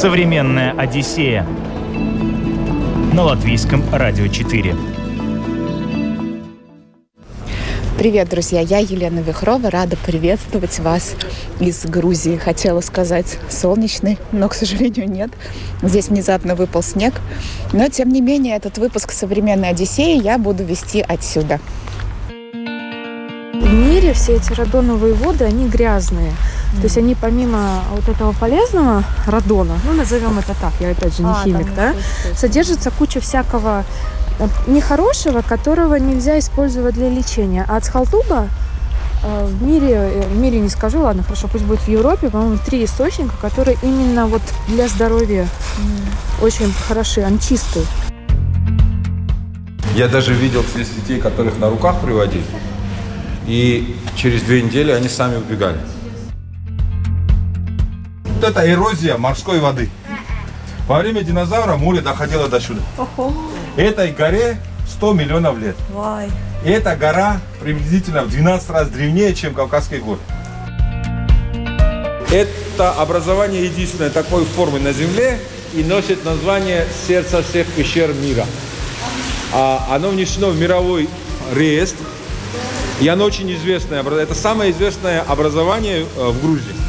Современная Одиссея на латвийском радио 4. Привет, друзья! Я Елена Вихрова, рада приветствовать вас из Грузии. Хотела сказать солнечный, но, к сожалению, нет. Здесь внезапно выпал снег. Но, тем не менее, этот выпуск «Современной Одиссеи» я буду вести отсюда. В мире все эти радоновые воды, они грязные. То есть они помимо вот этого полезного радона, ну назовем это так, я опять же не а, химик, да, содержится куча всякого Э, нехорошего, которого нельзя использовать для лечения. А ацхалтуба э, в мире, э, в мире не скажу, ладно, хорошо, пусть будет в Европе, по-моему, три источника, которые именно вот для здоровья mm. очень хороши, они чистые. Я даже видел здесь детей, которых на руках приводили, и через две недели они сами убегали. Вот это эрозия морской воды. Во время динозавра море доходило до сюда. Этой горе 100 миллионов лет. И эта гора приблизительно в 12 раз древнее, чем Кавказские горы. Это образование единственное такой формы на Земле и носит название «Сердце всех пещер мира». А оно внесено в мировой реестр, и оно очень известное. Это самое известное образование э, в Грузии.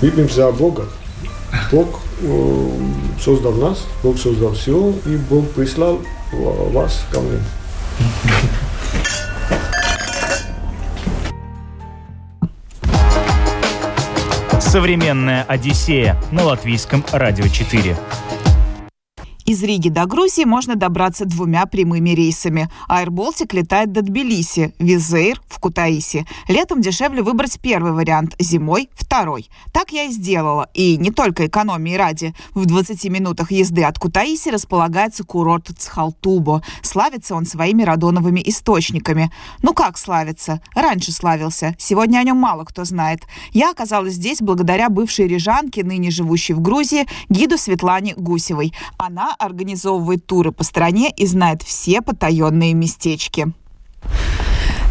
Выпьем за Бога. Бог э, создал нас, Бог создал все, и Бог прислал вас ко мне. Современная Одиссея на латвийском радио 4. Из Риги до Грузии можно добраться двумя прямыми рейсами. Baltic летает до Тбилиси, Визейр в Кутаиси. Летом дешевле выбрать первый вариант, зимой – второй. Так я и сделала. И не только экономии ради. В 20 минутах езды от Кутаиси располагается курорт Цхалтубо. Славится он своими радоновыми источниками. Ну как славится? Раньше славился. Сегодня о нем мало кто знает. Я оказалась здесь благодаря бывшей рижанке, ныне живущей в Грузии, гиду Светлане Гусевой. Она организовывает туры по стране и знает все потаенные местечки.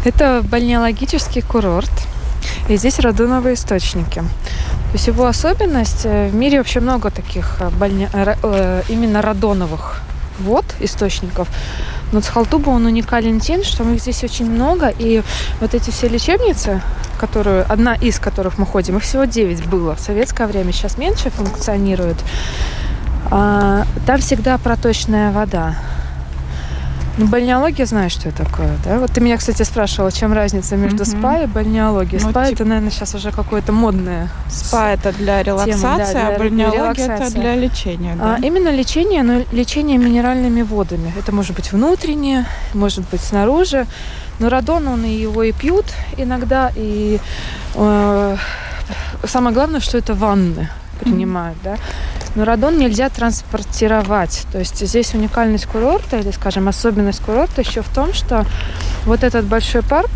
Это бальнеологический курорт. И здесь радоновые источники. То есть его особенность, э, в мире вообще много таких э, бальня... Э, именно радоновых вод, источников. Но Цхалтуба, он уникален тем, что их здесь очень много, и вот эти все лечебницы, которые, одна из которых мы ходим, их всего 9 было в советское время, сейчас меньше функционирует. А, там всегда проточная вода. Ну, бальнеология, знаешь, что это такое, да? Вот ты меня, кстати, спрашивала, чем разница между mm-hmm. спа и бальнеологией. Ну, спа тип... это, наверное, сейчас уже какое-то модное. Спа это для релаксации, тема, да, для, а бальнеология это для лечения. Да? А, именно лечение, но лечение минеральными водами. Это может быть внутреннее, может быть снаружи. Но радон, он и его и пьют иногда, и э, самое главное, что это ванны принимают, mm-hmm. да. Но радон нельзя транспортировать. То есть здесь уникальность курорта, или, скажем, особенность курорта еще в том, что вот этот большой парк,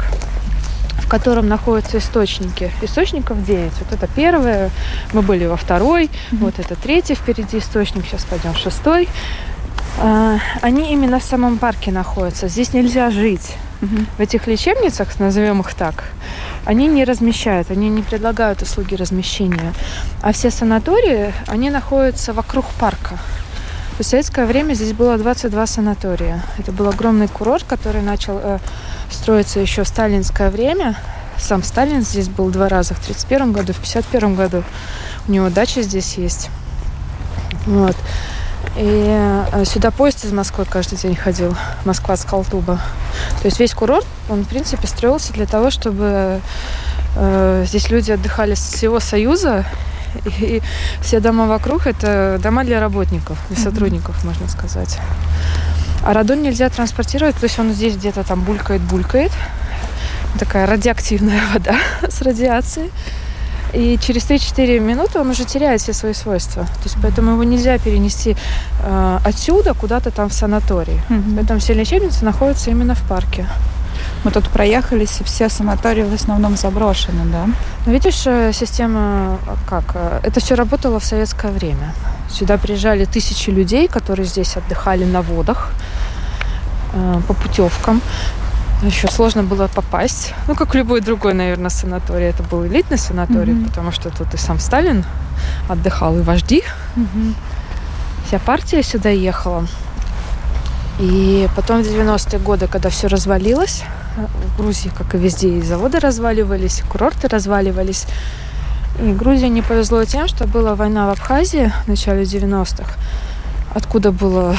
в котором находятся источники. Источников 9. Вот это первое, мы были во второй, mm-hmm. вот это третий впереди источник, сейчас пойдем в шестой. А, они именно в самом парке находятся. Здесь нельзя жить. В этих лечебницах, назовем их так, они не размещают, они не предлагают услуги размещения. А все санатории, они находятся вокруг парка. В советское время здесь было 22 санатория. Это был огромный курорт, который начал э, строиться еще в сталинское время. Сам Сталин здесь был два раза, в 1931 году, в 1951 году. У него дача здесь есть. Вот. И э, сюда поезд из Москвы каждый день ходил. Москва с Калтуба. То есть весь курорт, он, в принципе, строился для того, чтобы э, здесь люди отдыхали с всего Союза. И все дома вокруг это дома для работников, для сотрудников, mm-hmm. можно сказать. А радон нельзя транспортировать, то есть он здесь где-то там булькает-булькает. Такая радиоактивная вода с радиацией. И через 3-4 минуты он уже теряет все свои свойства. То есть поэтому его нельзя перенести э, отсюда куда-то там в санаторий. Mm-hmm. Поэтому все лечебницы находятся именно в парке. Мы тут проехались, и все санатории в основном заброшены, да? Ну, видишь, э, система э, как? Э, это все работало в советское время. Сюда приезжали тысячи людей, которые здесь отдыхали на водах, по путевкам. Еще сложно было попасть. Ну, как в любой другой, наверное, санаторий. Это был элитный санаторий, mm-hmm. потому что тут и сам Сталин отдыхал, и вожди. Mm-hmm. Вся партия сюда ехала. И потом в 90-е годы, когда все развалилось, в Грузии, как и везде, и заводы разваливались, и курорты разваливались. И Грузии не повезло тем, что была война в Абхазии в начале 90-х, откуда было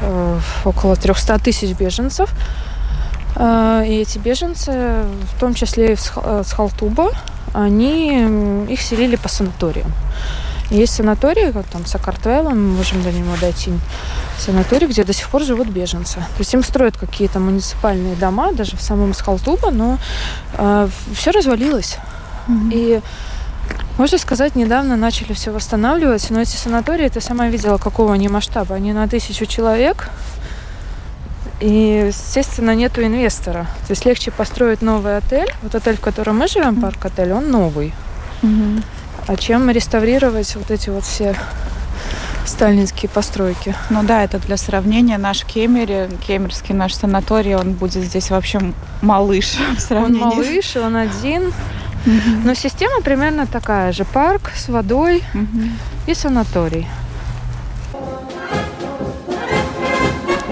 э, около 300 тысяч беженцев. Э, и эти беженцы, в том числе и с э, Халтуба, они их селили по санаториям. Есть санатории, как там Сакартвелла, мы можем до него дойти, санаторий, где до сих пор живут беженцы. То есть им строят какие-то муниципальные дома, даже в самом Схалтуба, но э, все развалилось. Mm-hmm. И можно сказать, недавно начали все восстанавливать, но эти санатории, ты сама видела, какого они масштаба. Они на тысячу человек, и, естественно, нету инвестора. То есть легче построить новый отель. Вот отель, в котором мы живем, парк-отель, он новый. Mm-hmm. А чем реставрировать вот эти вот все сталинские постройки. Ну да, это для сравнения наш Кемере, кемерский наш санаторий, он будет здесь вообще малыш в сравнении. Он малыш, он один. Но система примерно такая же. Парк с водой и санаторий.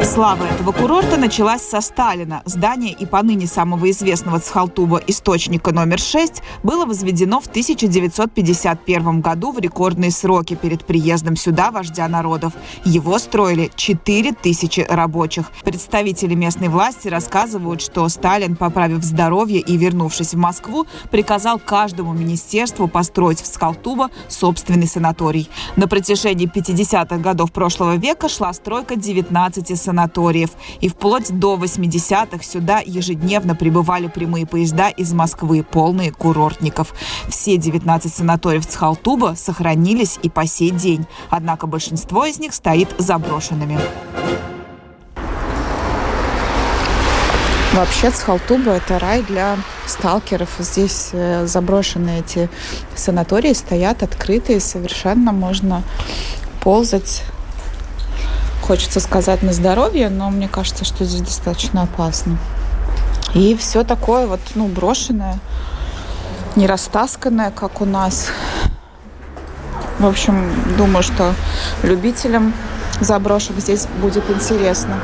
Слава этого курорта началась со Сталина. Здание и поныне самого известного Цхалтуба источника номер 6 было возведено в 1951 году в рекордные сроки перед приездом сюда вождя народов. Его строили 4000 рабочих. Представители местной власти рассказывают, что Сталин, поправив здоровье и вернувшись в Москву, приказал каждому министерству построить в Цхалтуба собственный санаторий. На протяжении 50-х годов прошлого века шла стройка 19 санаторий санаториев. И вплоть до 80-х сюда ежедневно прибывали прямые поезда из Москвы, полные курортников. Все 19 санаториев Цхалтуба сохранились и по сей день. Однако большинство из них стоит заброшенными. Вообще Цхалтуба – это рай для сталкеров. Здесь э, заброшенные эти санатории стоят открытые, совершенно можно ползать хочется сказать на здоровье, но мне кажется, что здесь достаточно опасно. И все такое вот, ну, брошенное, не растасканное, как у нас. В общем, думаю, что любителям заброшек здесь будет интересно.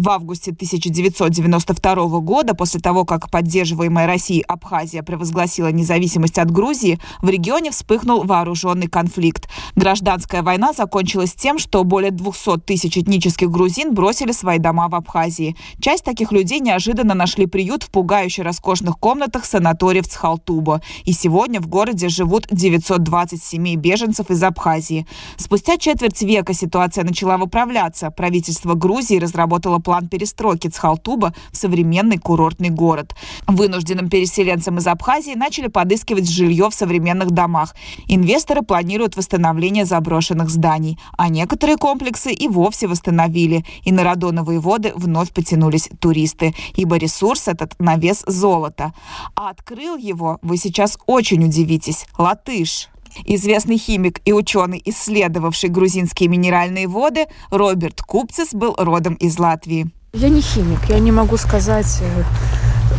В августе 1992 года, после того, как поддерживаемая Россией Абхазия провозгласила независимость от Грузии, в регионе вспыхнул вооруженный конфликт. Гражданская война закончилась тем, что более 200 тысяч этнических грузин бросили свои дома в Абхазии. Часть таких людей неожиданно нашли приют в пугающе роскошных комнатах санаториев Цхалтуба. И сегодня в городе живут 920 семей беженцев из Абхазии. Спустя четверть века ситуация начала выправляться. Правительство Грузии разработало план перестройки Цхалтуба в современный курортный город. Вынужденным переселенцам из Абхазии начали подыскивать жилье в современных домах. Инвесторы планируют восстановление заброшенных зданий, а некоторые комплексы и вовсе восстановили. И на радоновые воды вновь потянулись туристы, ибо ресурс этот на вес золота. А открыл его, вы сейчас очень удивитесь, латыш. Известный химик и ученый, исследовавший грузинские минеральные воды, Роберт Купцис был родом из Латвии. Я не химик, я не могу сказать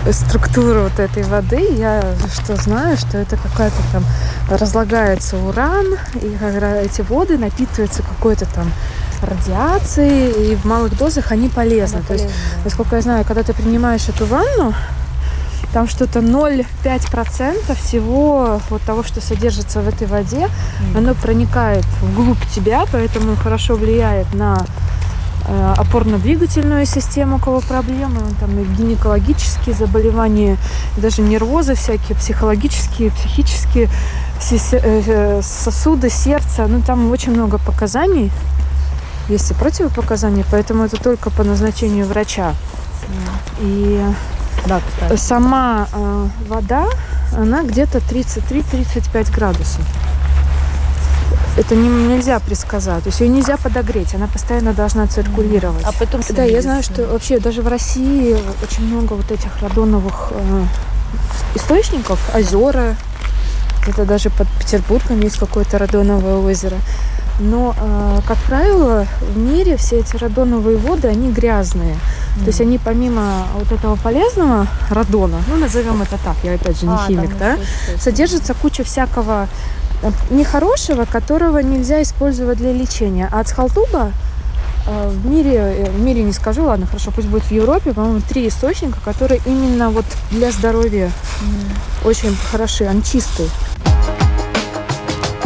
э, структуру вот этой воды. Я что знаю, что это какая-то там разлагается уран, и эти воды напитываются какой-то там радиацией, и в малых дозах они полезны. Она То есть, насколько я знаю, когда ты принимаешь эту ванну, там что-то 0,5% всего вот того, что содержится в этой воде, mm. оно проникает вглубь тебя, поэтому хорошо влияет на э, опорно-двигательную систему, у кого проблемы, там и гинекологические заболевания, и даже нервозы всякие, психологические, психические э, сосуды, сердца, ну там очень много показаний, есть и противопоказания, поэтому это только по назначению врача. И да, кстати. Сама э, вода, она где-то 33-35 градусов. Это не, нельзя предсказать. То есть ее нельзя подогреть, она постоянно должна циркулировать. А потом Да, я знаю, что вообще даже в России очень много вот этих радоновых э, источников, озера. Это даже под Петербургом есть какое-то радоновое озеро. Но, э, как правило, в мире все эти радоновые воды, они грязные. Mm. То есть они помимо вот этого полезного радона, ну назовем это так, я опять же не а, химик, да, содержится куча всякого э, нехорошего, которого нельзя использовать для лечения. А ацхалтуба э, в мире, в мире не скажу, ладно, хорошо, пусть будет в Европе, по-моему, три источника, которые именно вот для здоровья mm. очень хороши, они чистые.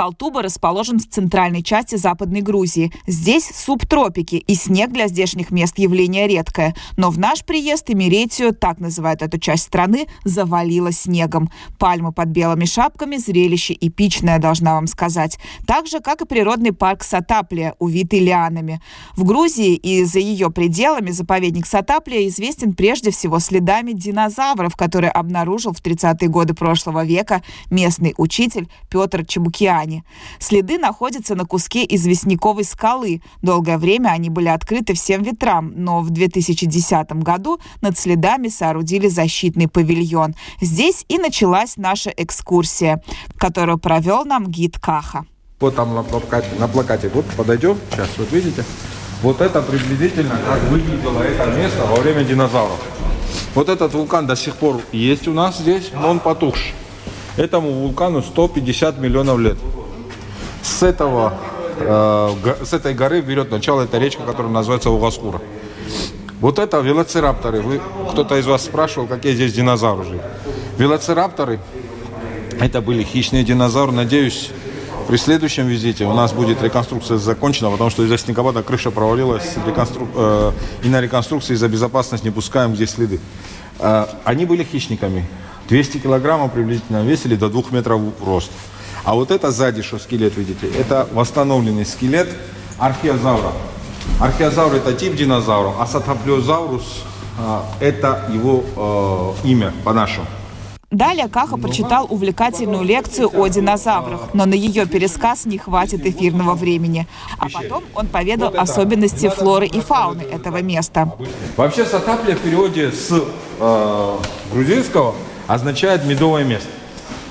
Халтуба расположен в центральной части Западной Грузии. Здесь субтропики, и снег для здешних мест явление редкое. Но в наш приезд Эмеретию, так называют эту часть страны, завалило снегом. Пальмы под белыми шапками – зрелище эпичное, должна вам сказать. Так же, как и природный парк Сатаплия, увитый лианами. В Грузии и за ее пределами заповедник Сатаплия известен прежде всего следами динозавров, которые обнаружил в 30-е годы прошлого века местный учитель Петр Чебукиани. Казани. Следы находятся на куске известняковой скалы. Долгое время они были открыты всем ветрам, но в 2010 году над следами соорудили защитный павильон. Здесь и началась наша экскурсия, которую провел нам гид Каха. Вот там на плакате, на плакате вот подойдем, сейчас вот видите, вот это приблизительно как выглядело это место во время динозавров. Вот этот вулкан до сих пор есть у нас здесь, но он потухший. Этому вулкану 150 миллионов лет. С, этого, э, с этой горы берет начало эта речка, которая называется Угаскура. Вот это велоцирапторы. Вы, кто-то из вас спрашивал, какие здесь динозавры жили. Велоцирапторы, это были хищные динозавры. Надеюсь, при следующем визите у нас будет реконструкция закончена, потому что из-за снегопада крыша провалилась, реконстру... э, и на реконструкции из-за безопасности не пускаем здесь следы. Э, они были хищниками. 200 килограммов приблизительно весили до 2 метров рост. А вот это сзади, что скелет, видите, это восстановленный скелет археозавра. Археозавр это тип динозавра, а сатоплеозаврус э, это его э, имя по-нашему. Далее Каха прочитал увлекательную лекцию о динозаврах, но на ее пересказ не хватит эфирного времени. А потом он поведал особенности флоры и фауны этого места. Вообще Сатапля в переводе с э, грузинского означает медовое место.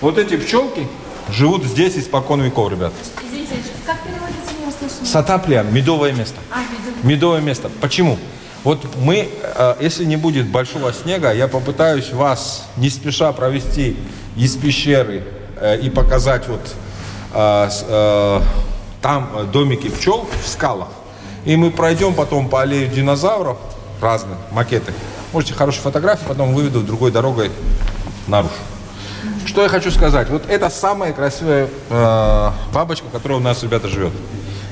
Вот эти пчелки живут здесь испокон веков, ребят. Извините, как переводится? Сатапля, медовое место. А, медовое. медовое место. Почему? Вот мы, э, если не будет большого снега, я попытаюсь вас не спеша провести из пещеры э, и показать вот э, там домики пчел в скалах. И мы пройдем потом по аллее динозавров, разные макеты. Можете хорошие фотографии, потом выведу другой дорогой наружу. Что я хочу сказать? Вот это самая красивая э, бабочка, которая у нас, ребята, живет.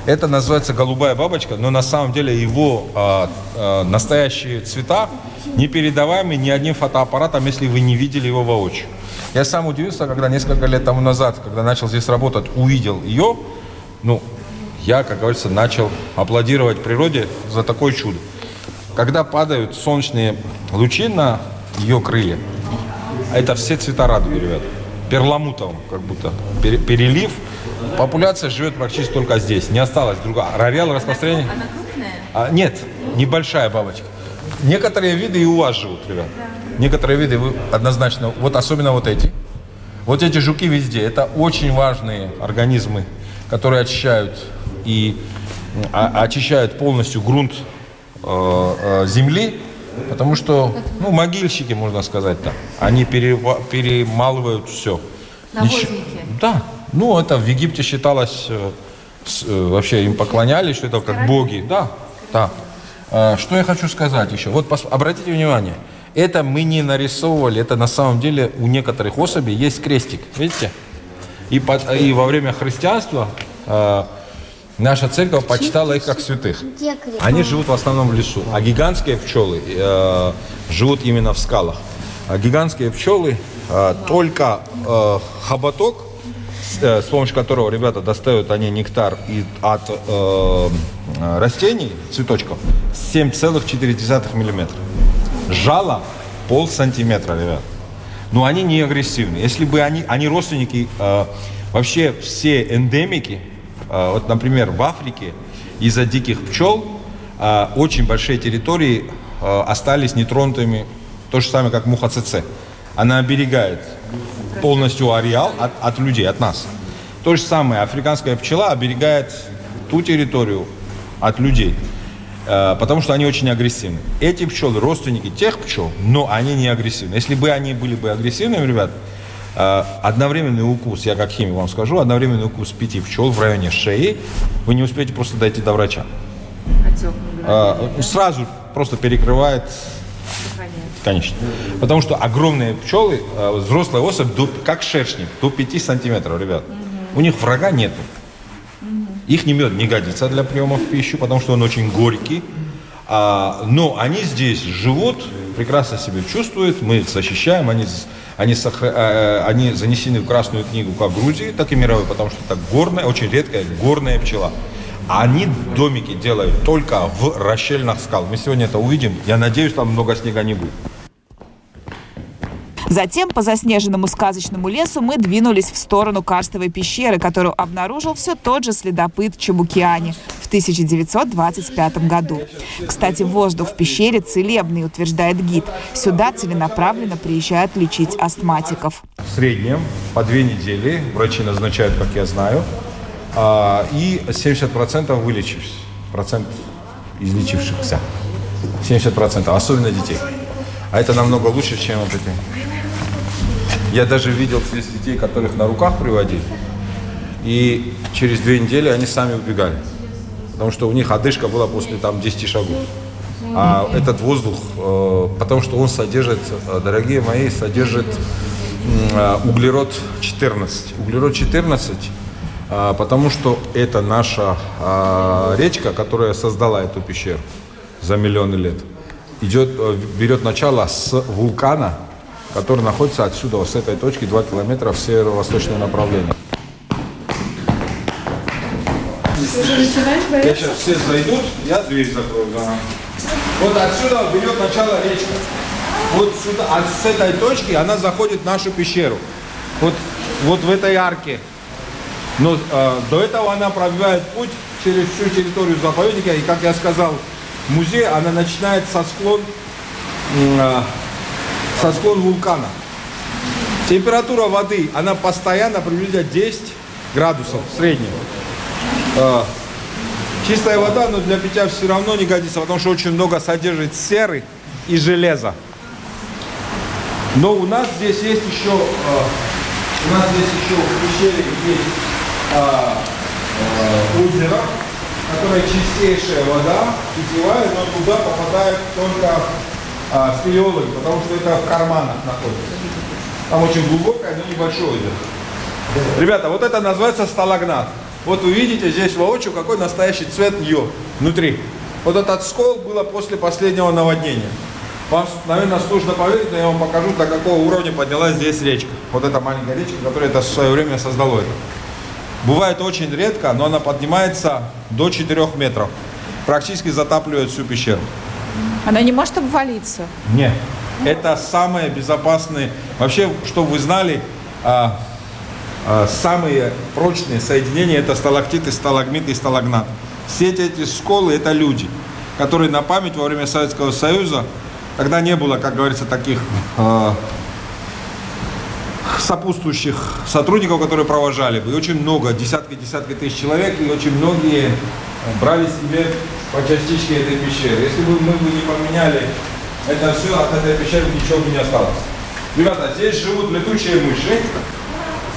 Это называется голубая бабочка, но на самом деле его э, э, настоящие цвета не передаваемы ни одним фотоаппаратом, если вы не видели его воочию. Я сам удивился, когда несколько лет тому назад, когда начал здесь работать, увидел ее. Ну, я, как говорится, начал аплодировать природе за такое чудо. Когда падают солнечные лучи на ее крылья, это все цвета радуги, ребят. Перламутовым, как будто перелив. Популяция живет практически только здесь. Не осталось другая. Ареал распространения... Она, крупная? А, нет, небольшая бабочка. Некоторые виды и у вас живут, ребят. Да. Некоторые виды вы однозначно, вот особенно вот эти. Вот эти жуки везде. Это очень важные организмы, которые очищают и а, очищают полностью грунт э, э, земли Потому что, ну, могильщики, можно сказать так, они перева- перемалывают все. Навозники. Да. Ну, это в Египте считалось, э, с, э, вообще им поклонялись, что это как боги. Да, да. А, что я хочу сказать еще? Вот пос- обратите внимание, это мы не нарисовывали, это на самом деле у некоторых особей есть крестик, видите? И, под, и во время христианства э, Наша церковь почитала их как святых. Они живут в основном в лесу, а гигантские пчелы э, живут именно в скалах. А гигантские пчелы э, только э, хоботок, с, э, с помощью которого ребята достают они нектар и, от э, растений, цветочков, 7,4 миллиметра. Жало пол сантиметра, ребят. Но они не агрессивны. Если бы они, они родственники, э, вообще все эндемики, вот, например, в Африке из-за диких пчел а, очень большие территории а, остались нетронутыми, то же самое, как муха ЦЦ. Она оберегает полностью ареал от, от людей, от нас. То же самое, африканская пчела оберегает ту территорию от людей, потому что они очень агрессивны. Эти пчелы родственники тех пчел, но они не агрессивны. Если бы они были бы агрессивными, ребят, одновременный укус, я как химик вам скажу, одновременный укус пяти пчел в районе шеи, вы не успеете просто дойти до врача. Э, сразу просто перекрывает Конечно. Потому что огромные пчелы, взрослая особь, до, как шершник, до 5 сантиметров, ребят. У них врага нету. Их не мед не годится для приема в пищу, потому что он очень горький. А, но они здесь живут, прекрасно себя чувствуют, мы их защищаем, они, они, а, они занесены в Красную книгу как Грузии, так и мировой, потому что это горная, очень редкая горная пчела. Они домики делают только в расщельных скал. Мы сегодня это увидим. Я надеюсь, там много снега не будет. Затем по заснеженному сказочному лесу мы двинулись в сторону карстовой пещеры, которую обнаружил все тот же следопыт Чебукиани в 1925 году. Кстати, воздух в пещере целебный, утверждает гид. Сюда целенаправленно приезжают лечить астматиков. В среднем по две недели врачи назначают, как я знаю, а, и 70% вылечившись, процент излечившихся. 70%, особенно детей. А это намного лучше, чем вот эти я даже видел здесь детей, которых на руках приводили. И через две недели они сами убегали. Потому что у них одышка была после там 10 шагов. А этот воздух, э, потому что он содержит, э, дорогие мои, содержит э, углерод 14. Углерод 14, потому что это наша речка, которая создала эту пещеру за миллионы лет. Идет, берет начало с вулкана, который находится отсюда, с этой точки, 2 километра в северо-восточное направление. Я сейчас все зайдут, я дверь закрою. Да. Вот отсюда берет начало речка. Вот сюда, а с этой точки она заходит в нашу пещеру. Вот, вот в этой арке. Но э, до этого она пробивает путь через всю территорию заповедника. И, как я сказал, музей, она начинает со склон э, со склон вулкана. Температура воды, она постоянно приблизительно 10 градусов среднего. А, чистая вода, но для питья все равно не годится, потому что очень много содержит серы и железа. Но у нас здесь есть еще, а, у нас здесь еще в пещере есть а, озеро, которое чистейшая вода, питьевая, но туда попадает только а, спелеологи, потому что это в карманах находится. Там очень глубокое, но небольшое озеро. Ребята, вот это называется сталагнат. Вот вы видите здесь воочию, какой настоящий цвет ее внутри. Вот этот скол было после последнего наводнения. Вам, наверное, сложно поверить, но я вам покажу, до какого уровня поднялась здесь речка. Вот эта маленькая речка, которая это в свое время создала это. Бывает очень редко, но она поднимается до 4 метров. Практически затапливает всю пещеру. Она не может обвалиться? Нет. Это самые безопасные. Вообще, чтобы вы знали, а, а, самые прочные соединения это сталактиты, сталагмиты и сталагнат. Все эти школы это люди, которые на память во время Советского Союза, когда не было, как говорится, таких а, сопутствующих сотрудников, которые провожали бы. И очень много, десятки-десятки тысяч человек, и очень многие брали себе по частичке этой пещеры. Если бы мы бы не поменяли это все, от этой пещеры ничего бы не осталось. Ребята, здесь живут летучие мыши,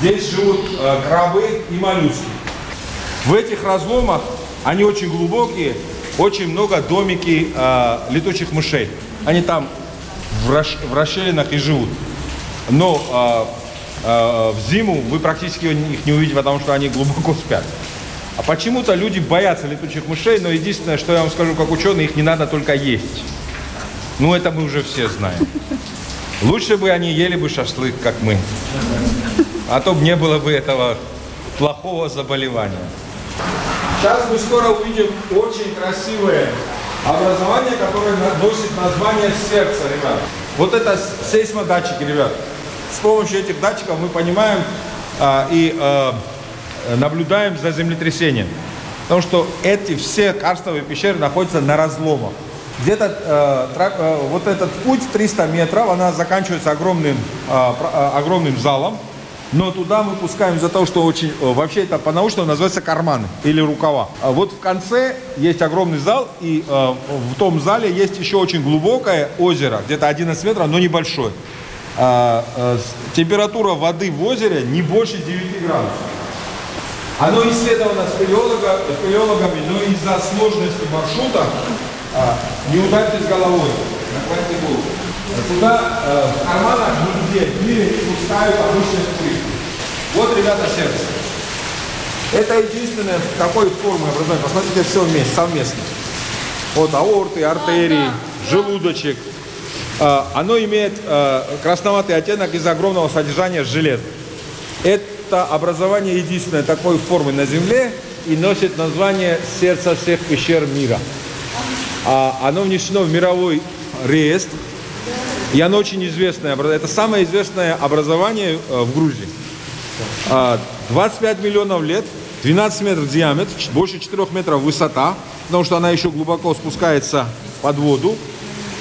здесь живут э, крабы и моллюски. В этих разломах, они очень глубокие, очень много домики э, летучих мышей. Они там в, расш, в расщелинах и живут. Но э, э, в зиму вы практически их не увидите, потому что они глубоко спят. А почему-то люди боятся летучих мышей, но единственное, что я вам скажу как ученый, их не надо только есть. Ну, это мы уже все знаем. Лучше бы они ели бы шашлык, как мы. А то не было бы этого плохого заболевания. Сейчас мы скоро увидим очень красивое образование, которое носит название сердца, ребят. Вот это сейсмодатчики, ребят. С помощью этих датчиков мы понимаем а, и а, наблюдаем за землетрясением. Потому что эти все карстовые пещеры находятся на разломах. Где-то э, трак, э, вот этот путь 300 метров, она заканчивается огромным, э, э, огромным залом. Но туда мы пускаем из-за того, что очень... Э, вообще это по-научному называется карманы или рукава. А вот в конце есть огромный зал, и э, в том зале есть еще очень глубокое озеро, где-то 11 метров, но небольшое. А, э, температура воды в озере не больше 9 градусов. Оно исследовано спелеолога, спелеологами, но из-за сложности маршрута а, не ударьтесь головой, накладите голову. Туда э, в карманах нигде в мире не пускают обычные туристы. Вот, ребята, сердце. Это единственное такой формы образования. Посмотрите все вместе, совместно. Вот аорты, артерии, желудочек. Э, оно имеет э, красноватый оттенок из-за огромного содержания железа. Это образование единственное такой формы на Земле и носит название сердца всех пещер мира. А, оно внесено в мировой реестр, и оно очень известное. Это самое известное образование э, в Грузии. 25 миллионов лет, 12 метров диаметр, больше 4 метров высота, потому что она еще глубоко спускается под воду.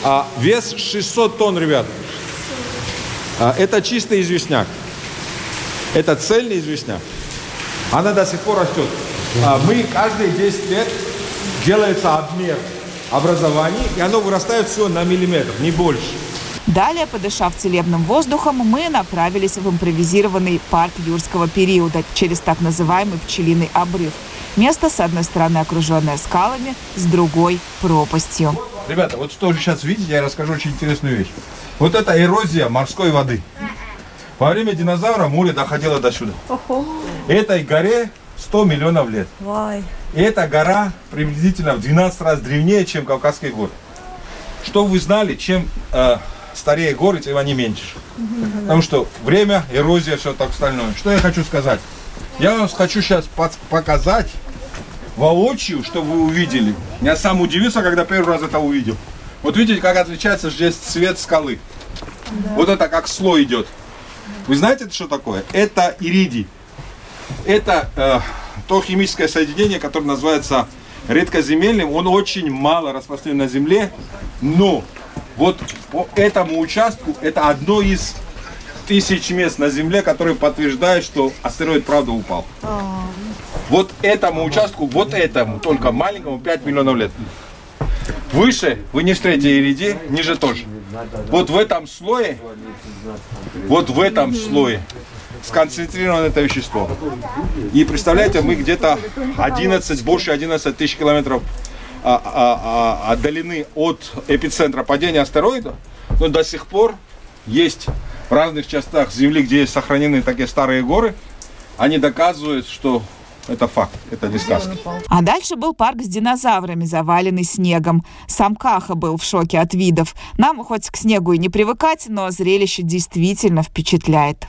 А вес 600 тонн, ребят. А, это чистый известняк. Это цельный известняк. Она до сих пор растет. А, мы каждые 10 лет делается обмер образований, и оно вырастает все на миллиметр, не больше. Далее, подышав целебным воздухом, мы направились в импровизированный парк юрского периода через так называемый пчелиный обрыв. Место, с одной стороны, окруженное скалами, с другой – пропастью. Ребята, вот что вы сейчас видите, я расскажу очень интересную вещь. Вот это эрозия морской воды. Во время динозавра море доходило до сюда. Этой горе 100 миллионов лет. И эта гора приблизительно в 12 раз древнее, чем Кавказские горы. Что вы знали, чем э, старее горы, тем они меньше. Потому что время, эрозия, все так остальное. Что я хочу сказать? Я вам хочу сейчас показать воочию, чтобы вы увидели. Я сам удивился, когда первый раз это увидел. Вот видите, как отличается здесь цвет скалы. Да. Вот это как слой идет. Вы знаете, это что такое? Это иридий. Это э, то химическое соединение, которое называется редкоземельным. Он очень мало распространен на Земле, но вот по этому участку это одно из тысяч мест на Земле, которые подтверждают, что астероид правда упал. Вот этому участку, вот этому, только маленькому, 5 миллионов лет. Выше вы не встретите иридий, ниже тоже. Вот в этом слое, вот в этом слое сконцентрировано это вещество. И представляете, мы где-то 11, больше 11 тысяч километров а, а, а, отдалены от эпицентра падения астероида, но до сих пор есть в разных частях Земли, где сохранены такие старые горы, они доказывают, что это факт, это не сказка. А дальше был парк с динозаврами, заваленный снегом. Сам Каха был в шоке от видов. Нам хоть к снегу и не привыкать, но зрелище действительно впечатляет.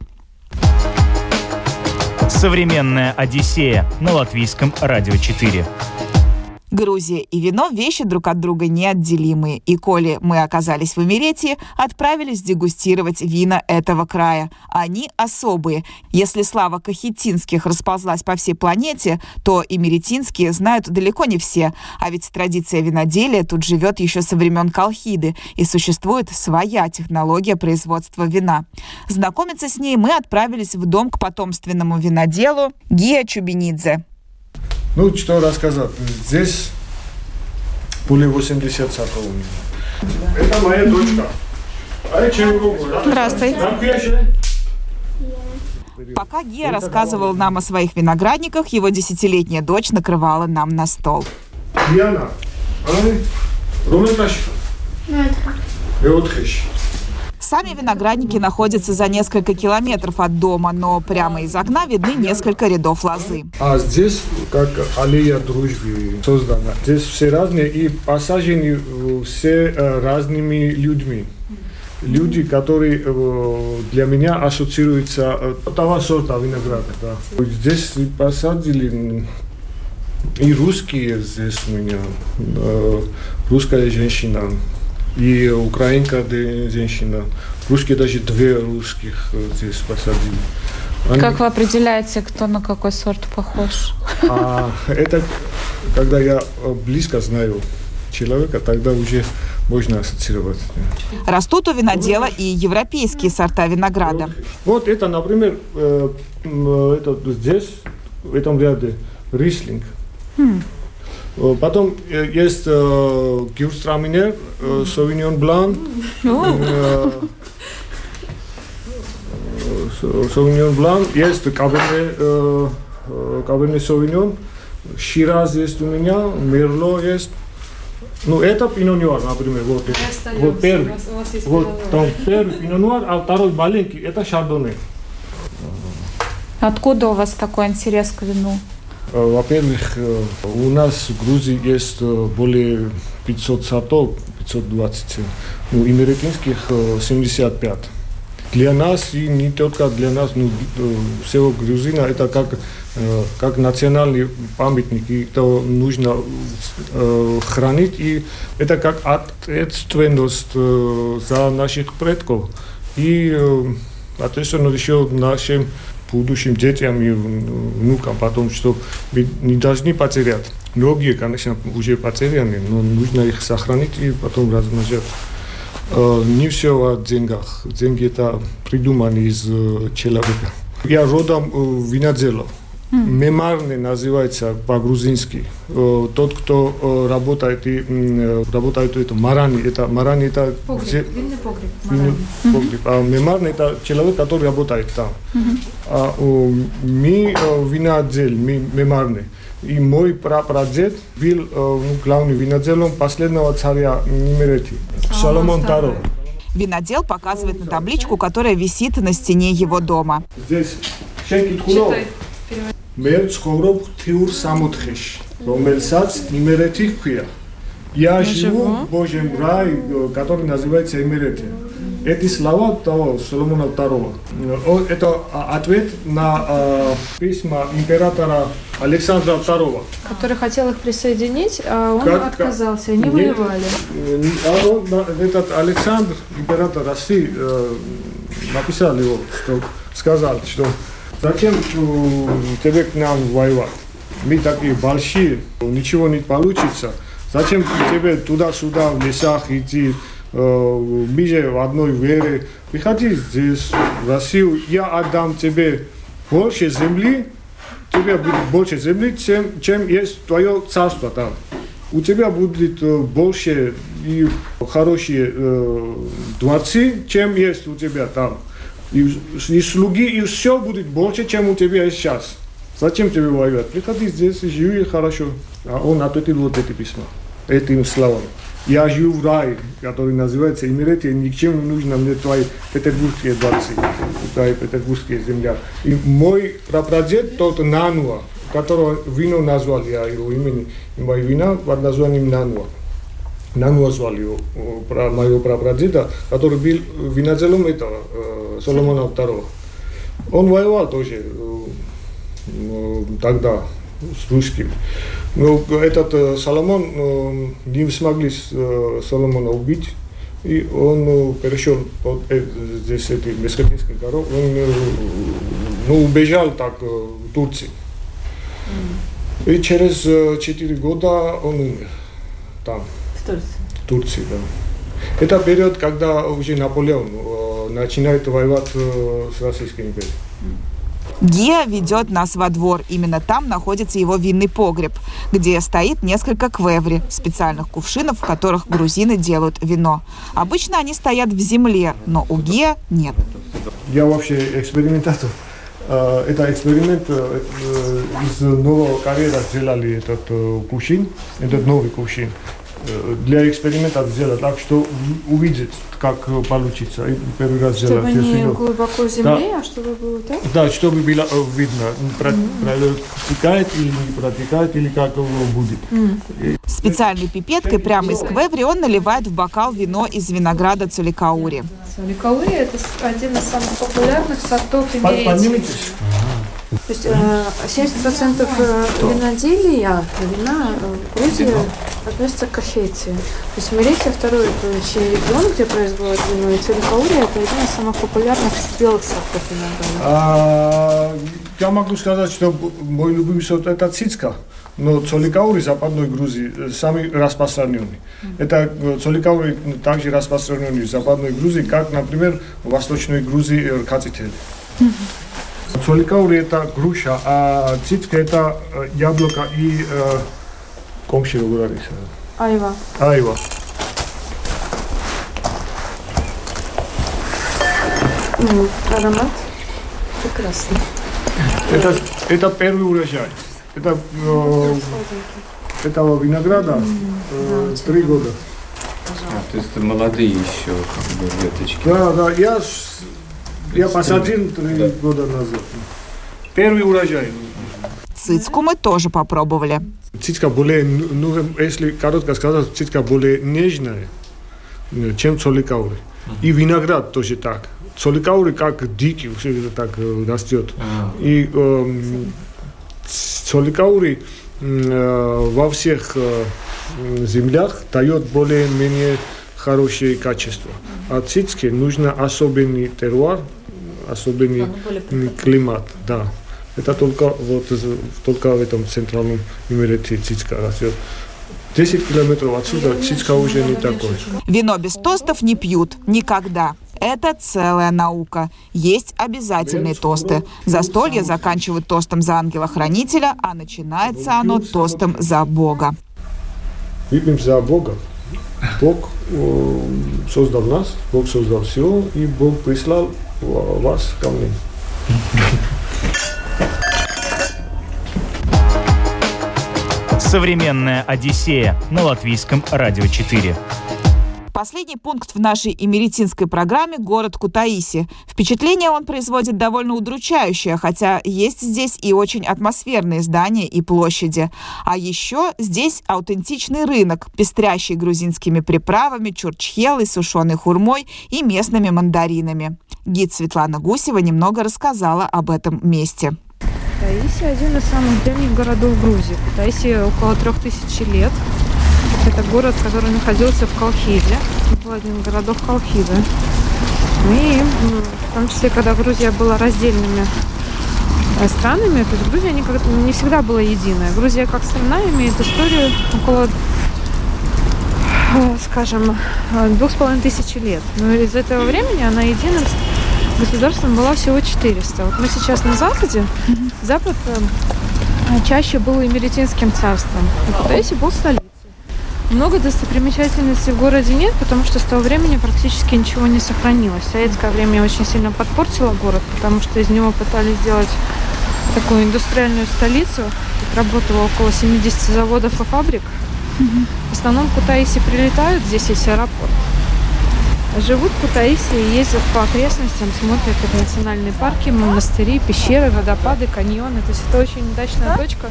Современная Одиссея на латвийском радио 4. Грузия и вино – вещи друг от друга неотделимые. И коли мы оказались в Эмирете, отправились дегустировать вина этого края. Они особые. Если слава кахетинских расползлась по всей планете, то эмеретинские знают далеко не все. А ведь традиция виноделия тут живет еще со времен Колхиды, и существует своя технология производства вина. Знакомиться с ней мы отправились в дом к потомственному виноделу Гия Чубинидзе. Ну, что рассказать. Здесь более 80 сортов у меня. Это моя дочка. Здравствуйте. Пока Гия рассказывал нам о своих виноградниках, его десятилетняя дочь накрывала нам на стол. Диана, Роман Сами виноградники находятся за несколько километров от дома, но прямо из окна видны несколько рядов лозы. А здесь как аллея дружбы создана. Здесь все разные и посажены э, все э, разными людьми. Люди, которые э, для меня ассоциируются того сорта винограда. Да. Здесь посадили и русские здесь у меня, русская женщина, и украинка женщина. Русские даже две русских э, здесь посадили. Они... Как вы определяете, кто на какой сорт похож? А, это когда я э, близко знаю. человека, тогда уже можно ассоциировать. Растут у винодела и европейские сорта винограда. Вот это, например, э, это здесь, в этом ряде, рислинг. Хм. Потом есть э, Гюрстраминер, э, Sauvignon Blanc, э, Sauvignon Blanc, есть э, Cabernet Sauvignon, Shiraz есть у меня, Merlot есть. Ну, это Noir, например, вот, вот первый, вот там первый Noir, а второй маленький, это Chardonnay. Откуда у вас такой интерес к вину? Во-первых, у нас в Грузии есть более 500 сортов, 520, ну, имеретинских 75. Для нас и не только для нас, но всего Грузина это как, как национальный памятник, и это нужно хранить, и это как ответственность за наших предков. И ответственность еще нашим будущим детям и внукам потом, что не должны потерять. Многие, конечно, уже потеряны, но нужно их сохранить и потом размножать. Не все о деньгах. Деньги это придуманы из человека. Я родом винодела. Мемарный называется по-грузински. Тот, кто работает, и, работает это марани. Это марани это погреб, где, винный погреб. Винный погреб. А мемарный это человек, который работает там. А мы винодел, мы мемарный. И мой прапрадед был ну, главным виноделом последнего царя Немерети, Соломон II. Винодел показывает на табличку, которая висит на стене его дома. Здесь Читай მე ვცხოვრობ ღვთიურ სამოთხეში, რომელსაც იმერეთი ჰქვია. Я живу в Божьем рае, который называется Эмирете. Это слова того Соломона II. Это ответ на э, письма императора Александра II. Который хотел их присоединить, а он как, отказался, они воевали. А он, этот Александр, император России, э, написал его, что сказал, что Зачем тебе к нам воевать? Мы такие большие, ничего не получится. Зачем тебе туда-сюда в лесах идти? Мы же в одной вере. Приходи здесь, в Россию, я отдам тебе больше земли, тебе будет больше земли, чем, чем есть твое царство там. У тебя будет больше и хорошие э, дворцы, чем есть у тебя там. И, и слуги, и все будет больше, чем у тебя сейчас. Зачем тебе воевать? Приходи здесь, живи хорошо. А он ответил вот эти письма, этим словами. Я живу в рае, который называется Эмирете, ни к чему не нужно мне твои петербургские дворцы, твои петербургские земля. И мой прапрадед, тот Нануа, которого вино назвал я его имени, и мое вина под названием Нануа. Про моего прапрадеда, который был виноделом этого, Соломона II. Он воевал тоже тогда с русскими. Но этот Соломон, не смогли Соломона убить, и он перешел под, здесь эти Бескотинские горы, он ну, убежал так в Турции. И через четыре года он умер там. Турции? Турции, да. Это период, когда уже Наполеон начинает воевать с Российской империей. Гия ведет нас во двор. Именно там находится его винный погреб, где стоит несколько квеври, специальных кувшинов, в которых грузины делают вино. Обычно они стоят в земле, но у Гия нет. Я вообще экспериментатор. Это эксперимент из Нового Корея сделали этот кувшин, этот новый кувшин для эксперимента сделать так, что увидеть, как получится. И первый раз чтобы сделать. не глубоко в земле, да. а чтобы было так? Да, чтобы было видно, протекает или не протекает, или как оно будет. Mm. Специальной пипеткой прямо из квеври он наливает в бокал вино из винограда цуликаури. Цуликаури – это один из самых популярных сортов имеется. Поднимитесь. То есть э, 70% э, виноделия, вина э, в Грузии относится к Осетии. То есть Мелетия второй величине регион, где производят вино, и Целикаурия это один из самых популярных белых сортов винограда. А, я могу сказать, что мой любимый сорт это цицка. Но цоликаури западной Грузии э, самый распространенный. Это э, цоликаури также распространенный в западной Грузии, как, например, в восточной Грузии ркацители. Цоликаури это груша, а цицка это э, яблоко и э, комши говорили. Айва. Айва. М, Аромат прекрасный. Это, это первый урожай. Это э, этого винограда э, три года. А, то есть это молодые еще как бы веточки. Да, да, я, я посадил три Да. года назад. Первый урожай. Цицку мы тоже попробовали. Цицка более, ну, если коротко сказать, цицка более нежная, э, чем цоликаури. И виноград тоже так. Цоликаури как дикий, все это так э, растет. А, И цоликаури м, э, во всех э, землях дает более-менее хорошие качества. А цицке нужно особенный теруар, особенный климат. Да. Это только, вот, только в этом центральном Эмирате цицка растет. 10 километров отсюда цицка уже не такой. Вино без тостов не пьют. Никогда. Это целая наука. Есть обязательные тосты. Застолье заканчивают тостом за ангела-хранителя, а начинается оно тостом за Бога. Выпьем за Бога. Бог э, создал нас, Бог создал все, и Бог прислал вас ко мне. Современная Одиссея на латвийском радио 4. Последний пункт в нашей эмеретинской программе – город Кутаиси. Впечатление он производит довольно удручающее, хотя есть здесь и очень атмосферные здания и площади. А еще здесь аутентичный рынок, пестрящий грузинскими приправами, чурчхелой, сушеной хурмой и местными мандаринами. Гид Светлана Гусева немного рассказала об этом месте. Таиси один из самых древних городов Грузии. Таиси около трех тысяч лет. Это город, который находился в Колхиде. Был один из городов Колхида. И в том числе, когда Грузия была раздельными э, странами, то есть Грузия никогда, не всегда была единая. Грузия как страна имеет историю около э, скажем, э, двух с половиной тысячи лет. Но из этого времени она единым государством была всего 400. Вот мы сейчас на Западе. Запад чаще был Эмеретинским царством. А Кутаиси был. Много достопримечательностей в городе нет, потому что с того времени практически ничего не сохранилось. Советское время очень сильно подпортило город, потому что из него пытались сделать такую индустриальную столицу. Тут работало около 70 заводов и фабрик. В основном в Кутаиси прилетают, здесь есть аэропорт. Живут в Кутаиси и ездят по окрестностям, смотрят как национальные парки, монастыри, пещеры, водопады, каньоны. То есть это очень удачная точка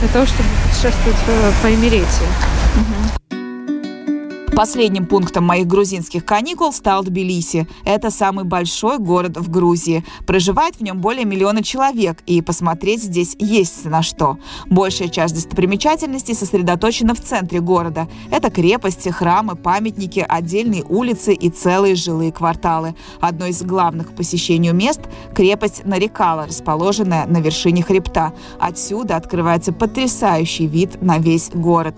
для того, чтобы путешествовать э, по Эмеретии. Последним пунктом моих грузинских каникул стал Тбилиси. Это самый большой город в Грузии. Проживает в нем более миллиона человек, и посмотреть здесь есть на что. Большая часть достопримечательностей сосредоточена в центре города. Это крепости, храмы, памятники, отдельные улицы и целые жилые кварталы. Одно из главных посещению мест – крепость Нарикала, расположенная на вершине хребта. Отсюда открывается потрясающий вид на весь город.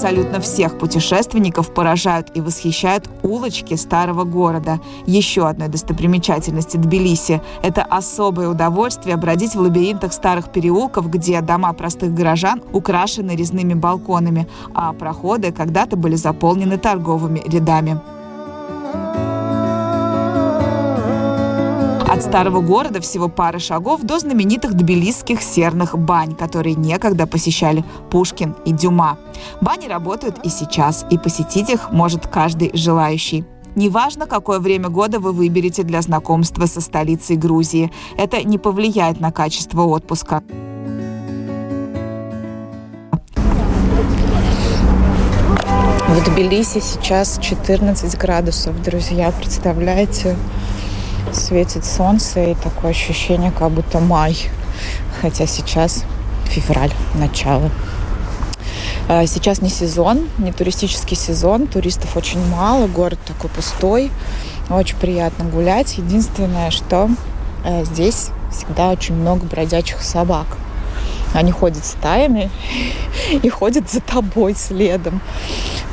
Абсолютно всех путешественников поражают и восхищают улочки старого города. Еще одной достопримечательности Тбилиси – это особое удовольствие бродить в лабиринтах старых переулков, где дома простых горожан украшены резными балконами, а проходы когда-то были заполнены торговыми рядами. От старого города всего пара шагов до знаменитых тбилисских серных бань, которые некогда посещали Пушкин и Дюма. Бани работают и сейчас, и посетить их может каждый желающий. Неважно, какое время года вы выберете для знакомства со столицей Грузии, это не повлияет на качество отпуска. В Тбилиси сейчас 14 градусов, друзья, представляете? Светит солнце и такое ощущение, как будто май. Хотя сейчас февраль, начало. А, сейчас не сезон, не туристический сезон, туристов очень мало, город такой пустой, очень приятно гулять. Единственное, что э, здесь всегда очень много бродячих собак. Они ходят стаями и ходят за тобой следом.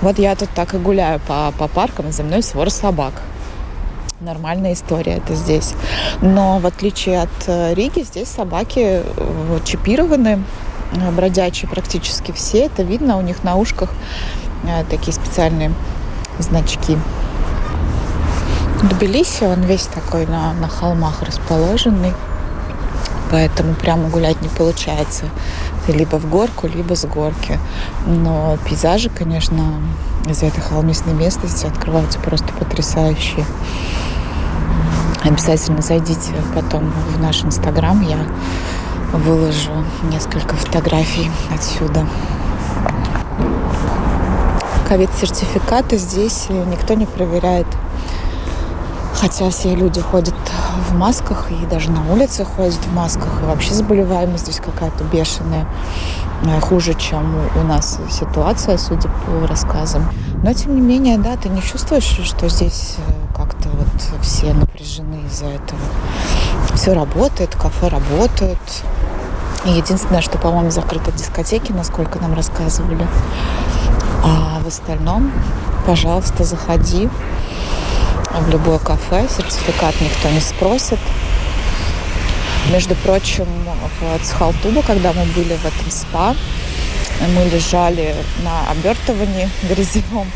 Вот я тут так и гуляю по, по паркам, за мной свор собак. Нормальная история это здесь. Но в отличие от э, Риги, здесь собаки э, чипированы, Э, бродячие практически все. Это видно, у них на ушках такие специальные значки. Тбилиси, он весь такой на, на холмах расположенный, поэтому прямо гулять не получается. либо в горку, либо с горки. Но пейзажи, конечно, из этой холмистной местности открываются просто потрясающие. Обязательно зайдите потом в наш инстаграм. Я выложу несколько фотографий отсюда. Ковид-сертификаты здесь никто не проверяет. Хотя все люди ходят в масках и даже на улице ходят в масках. И вообще заболеваемость здесь какая-то бешеная. Э, хуже, чем у нас ситуация, судя по рассказам. Но, тем не менее, да, ты не чувствуешь, что здесь э, как-то вот все напряжены из-за этого. Все работает, кафе работают, и единственное, что, по-моему, закрыты дискотеки, насколько нам рассказывали. А в остальном, пожалуйста, заходи в любое кафе. Сертификат никто не спросит. Между прочим, в Цхалтубе, когда мы были в этом спа, мы лежали на обертывании грязевом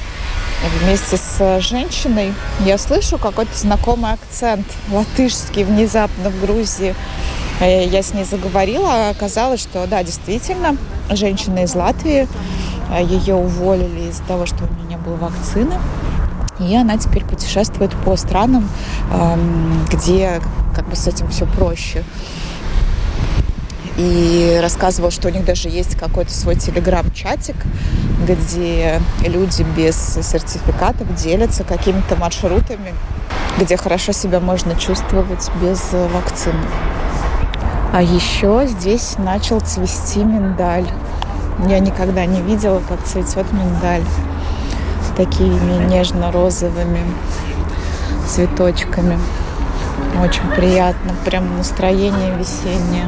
вместе с женщиной. Я слышу какой-то знакомый акцент латышский внезапно в Грузии. Э, я с ней заговорила, оказалось, что да, действительно, женщина из Латвии, э, ее уволили из-за того, что у нее не было вакцины. И она теперь путешествует по странам, эм, где как бы с этим все проще. И рассказывала, что у них даже есть какой-то свой телеграм-чатик, где люди без сертификатов делятся какими-то маршрутами, где хорошо себя можно чувствовать без вакцины. А еще здесь начал цвести миндаль. Я никогда не видела, как цветет миндаль. Такими нежно-розовыми цветочками. Очень приятно. Прям настроение весеннее.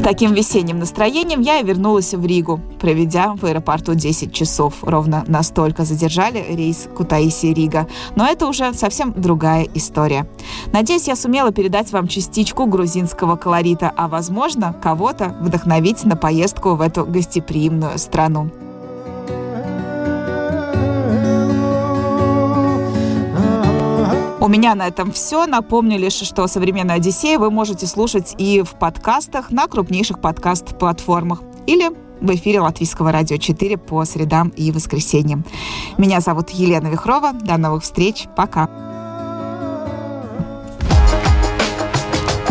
С таким весенним настроением я и вернулась в Ригу, проведя в аэропорту 10 часов. Ровно настолько задержали рейс Кутаиси-Рига. Но это уже совсем другая история. Надеюсь, я сумела передать вам частичку грузинского колорита, а, возможно, кого-то вдохновить на поездку в эту гостеприимную страну. У меня на этом все. Напомню лишь, что «Современную Одиссею» вы можете слушать и в подкастах на крупнейших подкаст-платформах или в эфире Латвийского радио 4 по средам и воскресеньям. Меня зовут Елена Вихрова. До новых встреч. Пока.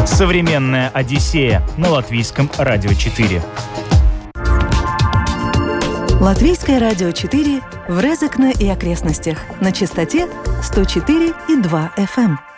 «Современная Одиссея» на Латвийском радио 4. Латвийское радио 4 в Резекне и окрестностях на частоте 104,2 FM.